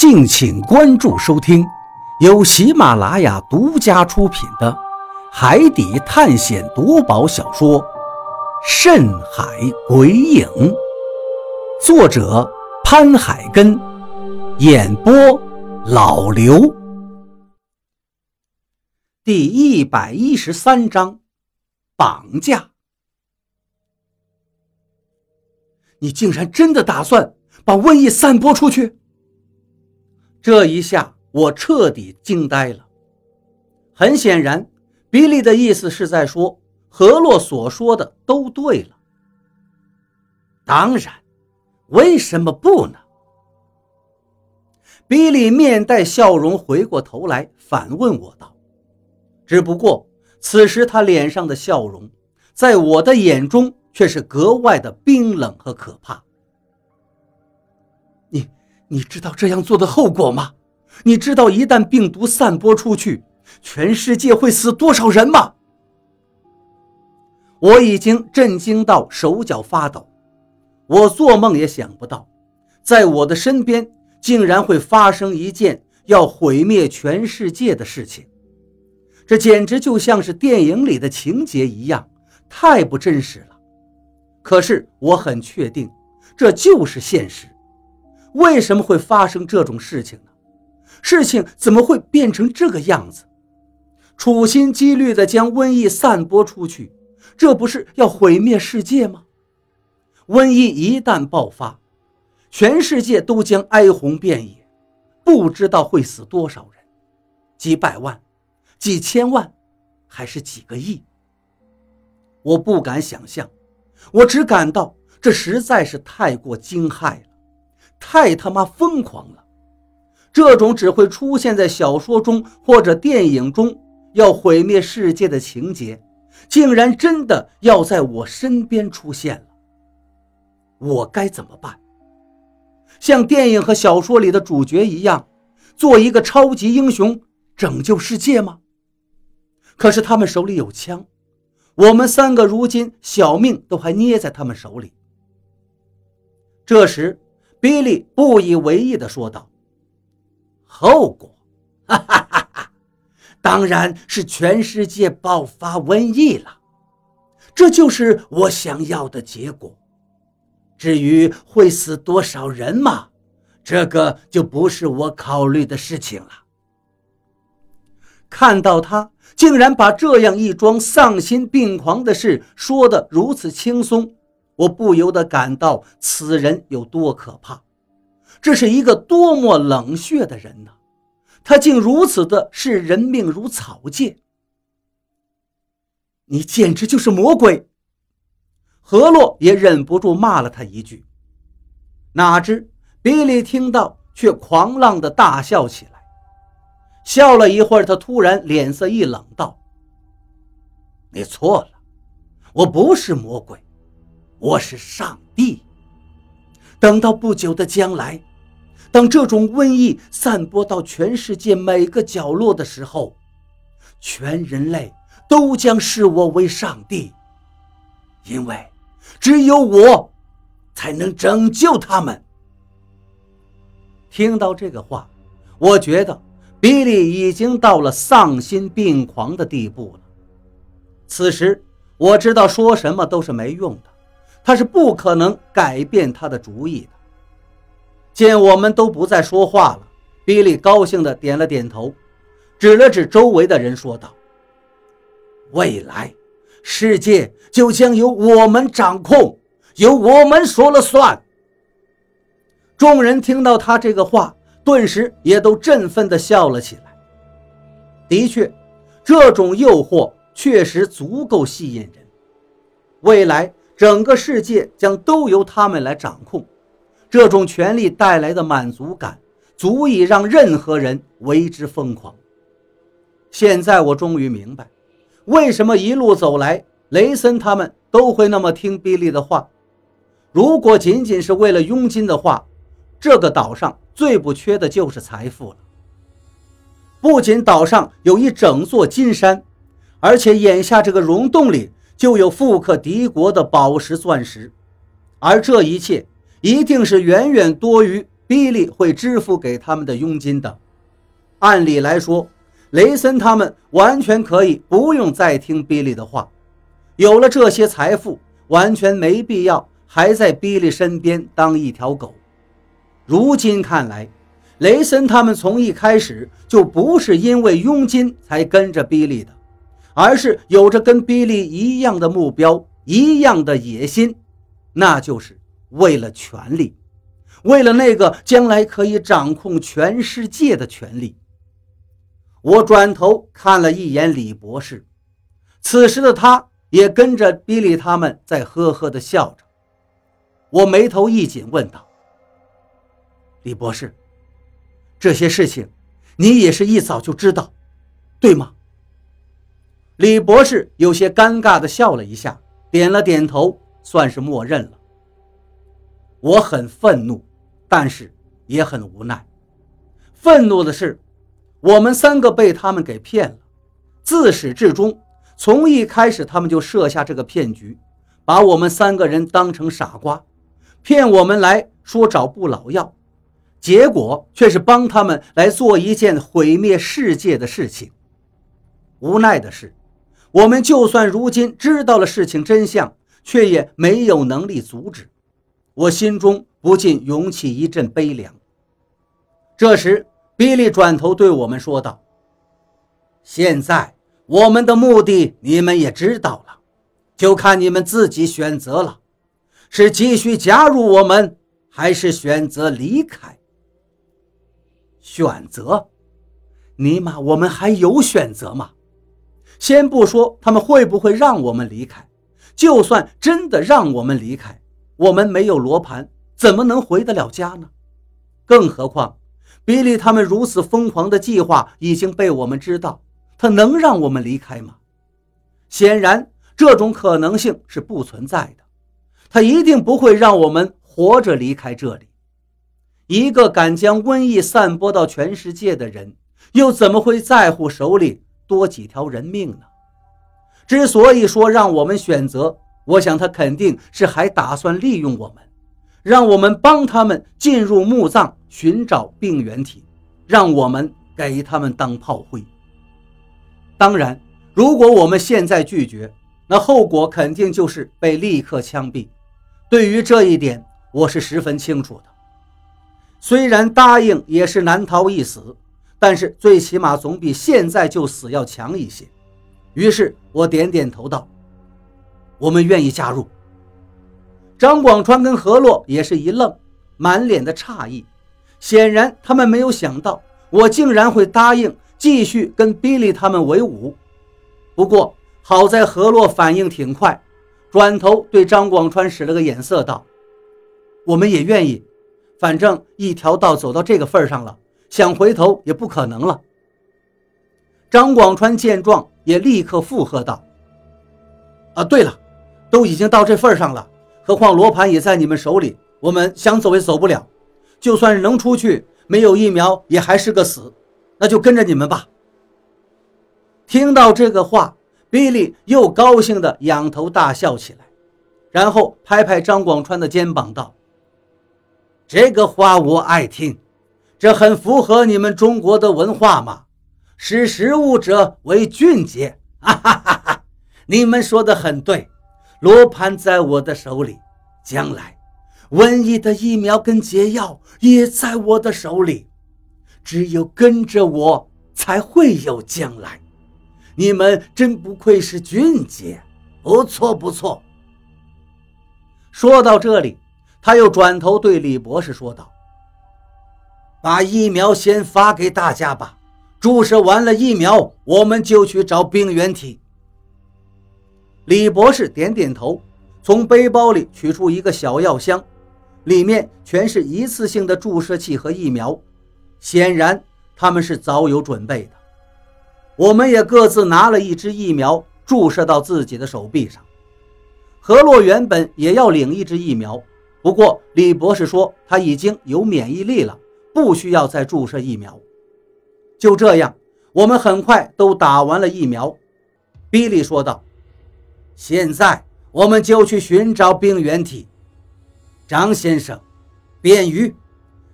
敬请关注收听，由喜马拉雅独家出品的《海底探险夺宝小说》《深海鬼影》，作者潘海根，演播老刘。第一百一十三章，绑架。你竟然真的打算把瘟疫散播出去？这一下，我彻底惊呆了。很显然，比利的意思是在说何洛所说的都对了。当然，为什么不呢？比利面带笑容，回过头来反问我道：“只不过，此时他脸上的笑容，在我的眼中却是格外的冰冷和可怕。”你知道这样做的后果吗？你知道一旦病毒散播出去，全世界会死多少人吗？我已经震惊到手脚发抖，我做梦也想不到，在我的身边竟然会发生一件要毁灭全世界的事情，这简直就像是电影里的情节一样，太不真实了。可是我很确定，这就是现实。为什么会发生这种事情呢？事情怎么会变成这个样子？处心积虑地将瘟疫散播出去，这不是要毁灭世界吗？瘟疫一旦爆发，全世界都将哀鸿遍野，不知道会死多少人，几百万、几千万，还是几个亿？我不敢想象，我只感到这实在是太过惊骇了。太他妈疯狂了！这种只会出现在小说中或者电影中要毁灭世界的情节，竟然真的要在我身边出现了。我该怎么办？像电影和小说里的主角一样，做一个超级英雄拯救世界吗？可是他们手里有枪，我们三个如今小命都还捏在他们手里。这时。比利不以为意地说道：“后果，哈哈哈哈，当然是全世界爆发瘟疫了，这就是我想要的结果。至于会死多少人嘛，这个就不是我考虑的事情了。”看到他竟然把这样一桩丧心病狂的事说得如此轻松。我不由得感到此人有多可怕，这是一个多么冷血的人呢？他竟如此的视人命如草芥。你简直就是魔鬼！何洛也忍不住骂了他一句。哪知比利听到却狂浪的大笑起来，笑了一会儿，他突然脸色一冷，道：“你错了，我不是魔鬼。”我是上帝。等到不久的将来，当这种瘟疫散播到全世界每个角落的时候，全人类都将视我为上帝，因为只有我才能拯救他们。听到这个话，我觉得比利已经到了丧心病狂的地步了。此时，我知道说什么都是没用的。他是不可能改变他的主意的。见我们都不再说话了，比利高兴地点了点头，指了指周围的人说道：“未来，世界就将由我们掌控，由我们说了算。”众人听到他这个话，顿时也都振奋地笑了起来。的确，这种诱惑确实足够吸引人。未来。整个世界将都由他们来掌控，这种权力带来的满足感，足以让任何人为之疯狂。现在我终于明白，为什么一路走来，雷森他们都会那么听比利的话。如果仅仅是为了佣金的话，这个岛上最不缺的就是财富了。不仅岛上有一整座金山，而且眼下这个溶洞里。就有富可敌国的宝石钻石，而这一切一定是远远多于比利会支付给他们的佣金的。按理来说，雷森他们完全可以不用再听比利的话，有了这些财富，完全没必要还在比利身边当一条狗。如今看来，雷森他们从一开始就不是因为佣金才跟着比利的，而是有着跟比利一样的目标、一样的野心，那就是为了权力，为了那个将来可以掌控全世界的权利。我转头看了一眼李博士，此时的他也跟着比利他们在呵呵地笑着。我眉头一紧，问道：“李博士，这些事情你也是一早就知道，对吗？”李博士有些尴尬地笑了一下，点了点头，算是默认了。我很愤怒，但是也很无奈。愤怒的是。我们三个被他们给骗了，自始至终，从一开始他们就设下这个骗局，把我们三个人当成傻瓜，骗我们来说找不老药，结果却是帮他们来做一件毁灭世界的事情。无奈的是，我们就算如今知道了事情真相，却也没有能力阻止。我心中不禁涌起一阵悲凉。这时。比利转头对我们说道：“现在我们的目的你们也知道了，就看你们自己选择了，是继续加入我们，还是选择离开？选择？尼玛，我们还有选择吗？先不说他们会不会让我们离开，就算真的让我们离开，我们没有罗盘，怎么能回得了家呢？更何况……”比利他们如此疯狂的计划已经被我们知道，他能让我们离开吗？显然，这种可能性是不存在的。他一定不会让我们活着离开这里。一个敢将瘟疫散播到全世界的人，又怎么会在乎手里多几条人命呢？之所以说让我们选择，我想他肯定是还打算利用我们。让我们帮他们进入墓葬寻找病原体，让我们给他们当炮灰。当然，如果我们现在拒绝，那后果肯定就是被立刻枪毙。对于这一点，我是十分清楚的。虽然答应也是难逃一死，但是最起码总比现在就死要强一些。于是我点点头道：“我们愿意加入。”张广川跟何洛也是一愣，满脸的诧异，显然他们没有想到我竟然会答应继续跟比利他们为伍。不过好在何洛反应挺快，转头对张广川使了个眼色，道：“我们也愿意，反正一条道走到这个份上了，想回头也不可能了。”张广川见状也立刻附和道：“啊，对了，都已经到这份上了。”何况罗盘也在你们手里，我们想走也走不了。就算是能出去，没有疫苗也还是个死。那就跟着你们吧。听到这个话，比利又高兴地仰头大笑起来，然后拍拍张广川的肩膀道：“这个话我爱听，这很符合你们中国的文化嘛。识时务者为俊杰。哈哈哈哈！你们说的很对。”罗盘在我的手里，将来瘟疫的疫苗跟解药也在我的手里。只有跟着我，才会有将来。你们真不愧是俊杰，不错不错。说到这里，他又转头对李博士说道：“把疫苗先发给大家吧，注射完了疫苗，我们就去找病原体。”李博士点点头，从背包里取出一个小药箱，里面全是一次性的注射器和疫苗。显然，他们是早有准备的。我们也各自拿了一支疫苗，注射到自己的手臂上。何洛原本也要领一支疫苗，不过李博士说他已经有免疫力了，不需要再注射疫苗。就这样，我们很快都打完了疫苗。比利说道。现在我们就去寻找病原体。张先生，便于，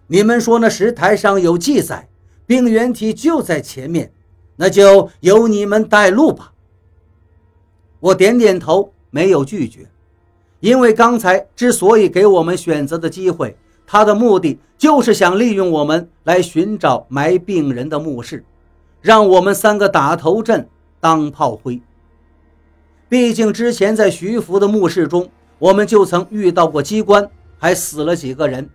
你们说那石台上有记载，病原体就在前面，那就由你们带路吧。我点点头，没有拒绝，因为刚才之所以给我们选择的机会，他的目的就是想利用我们来寻找埋病人的墓室，让我们三个打头阵当炮灰。毕竟之前在徐福的墓室中，我们就曾遇到过机关，还死了几个人，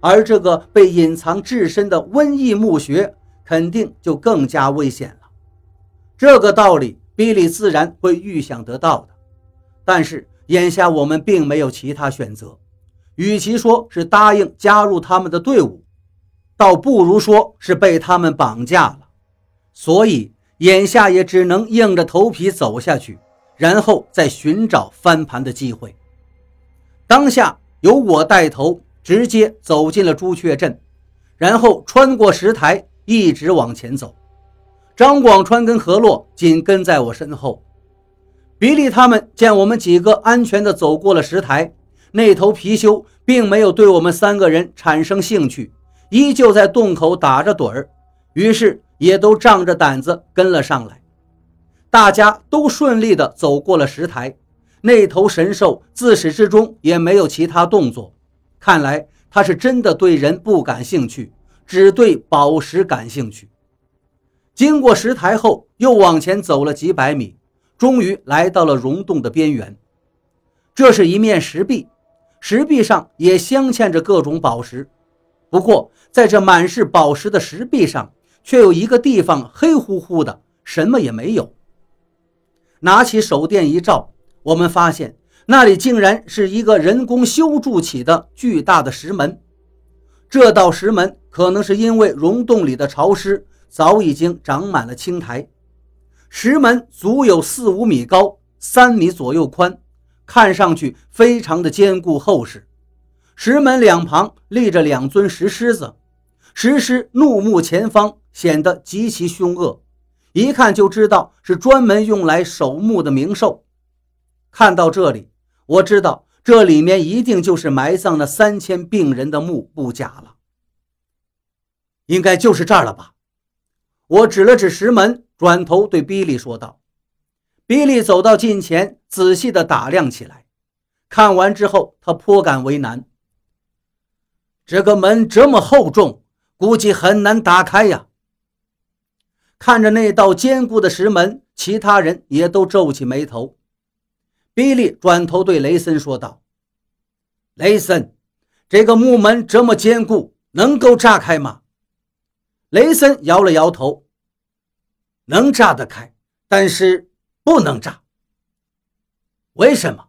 而这个被隐藏至深的瘟疫墓穴，肯定就更加危险了。这个道理。比利自然会预想得到的，但是眼下我们并没有其他选择。与其说是答应加入他们的队伍，倒不如说是被他们绑架了。所以眼下也只能硬着头皮走下去，然后再寻找翻盘的机会。当下由我带头，直接走进了朱雀镇，然后穿过石台，一直往前走。张广川跟何洛紧跟在我身后，比利他们见我们几个安全地走过了石台，那头貔貅并没有对我们三个人产生兴趣，依旧在洞口打着盹儿，于是也都仗着胆子跟了上来。大家都顺利地走过了石台，那头神兽自始至终也没有其他动作，看来他是真的对人不感兴趣，只对宝石感兴趣。经过石台后，又往前走了几百米，终于来到了溶洞的边缘。这是一面石壁，石壁上也镶嵌着各种宝石。不过，在这满是宝石的石壁上，却有一个地方黑乎乎的，什么也没有。拿起手电一照，我们发现那里竟然是一个人工修筑起的巨大的石门。这道石门可能是因为溶洞里的潮湿。早已经长满了青苔，石门足有四五米高，三米左右宽，看上去非常的坚固厚实。石门两旁立着两尊石狮子，石狮怒目前方，显得极其凶恶，一看就知道是专门用来守墓的冥兽。看到这里，我知道这里面一定就是埋葬了三千病人的墓，不假了。应该就是这儿了吧？我指了指石门，转头对比利说道：“比利，走到近前，仔细地打量起来。看完之后，他颇感为难。这个门这么厚重，估计很难打开呀。”看着那道坚固的石门，其他人也都皱起眉头。比利转头对雷森说道：“雷森，这个木门这么坚固，能够炸开吗？”雷森摇了摇头，能炸得开，但是不能炸。为什么？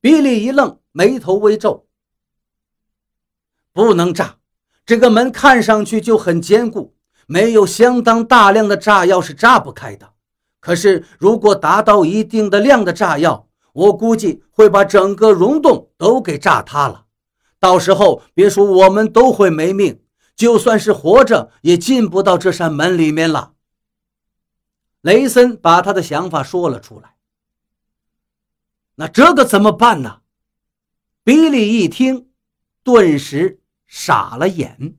比利一愣，眉头微皱。不能炸，这个门看上去就很坚固，没有相当大量的炸药是炸不开的。可是，如果达到一定的量的炸药，我估计会把整个溶洞都给炸塌了。到时候，别说我们都会没命。就算是活着，也进不到这扇门里面了。雷森把他的想法说了出来。那这个怎么办呢？比利一听，顿时傻了眼。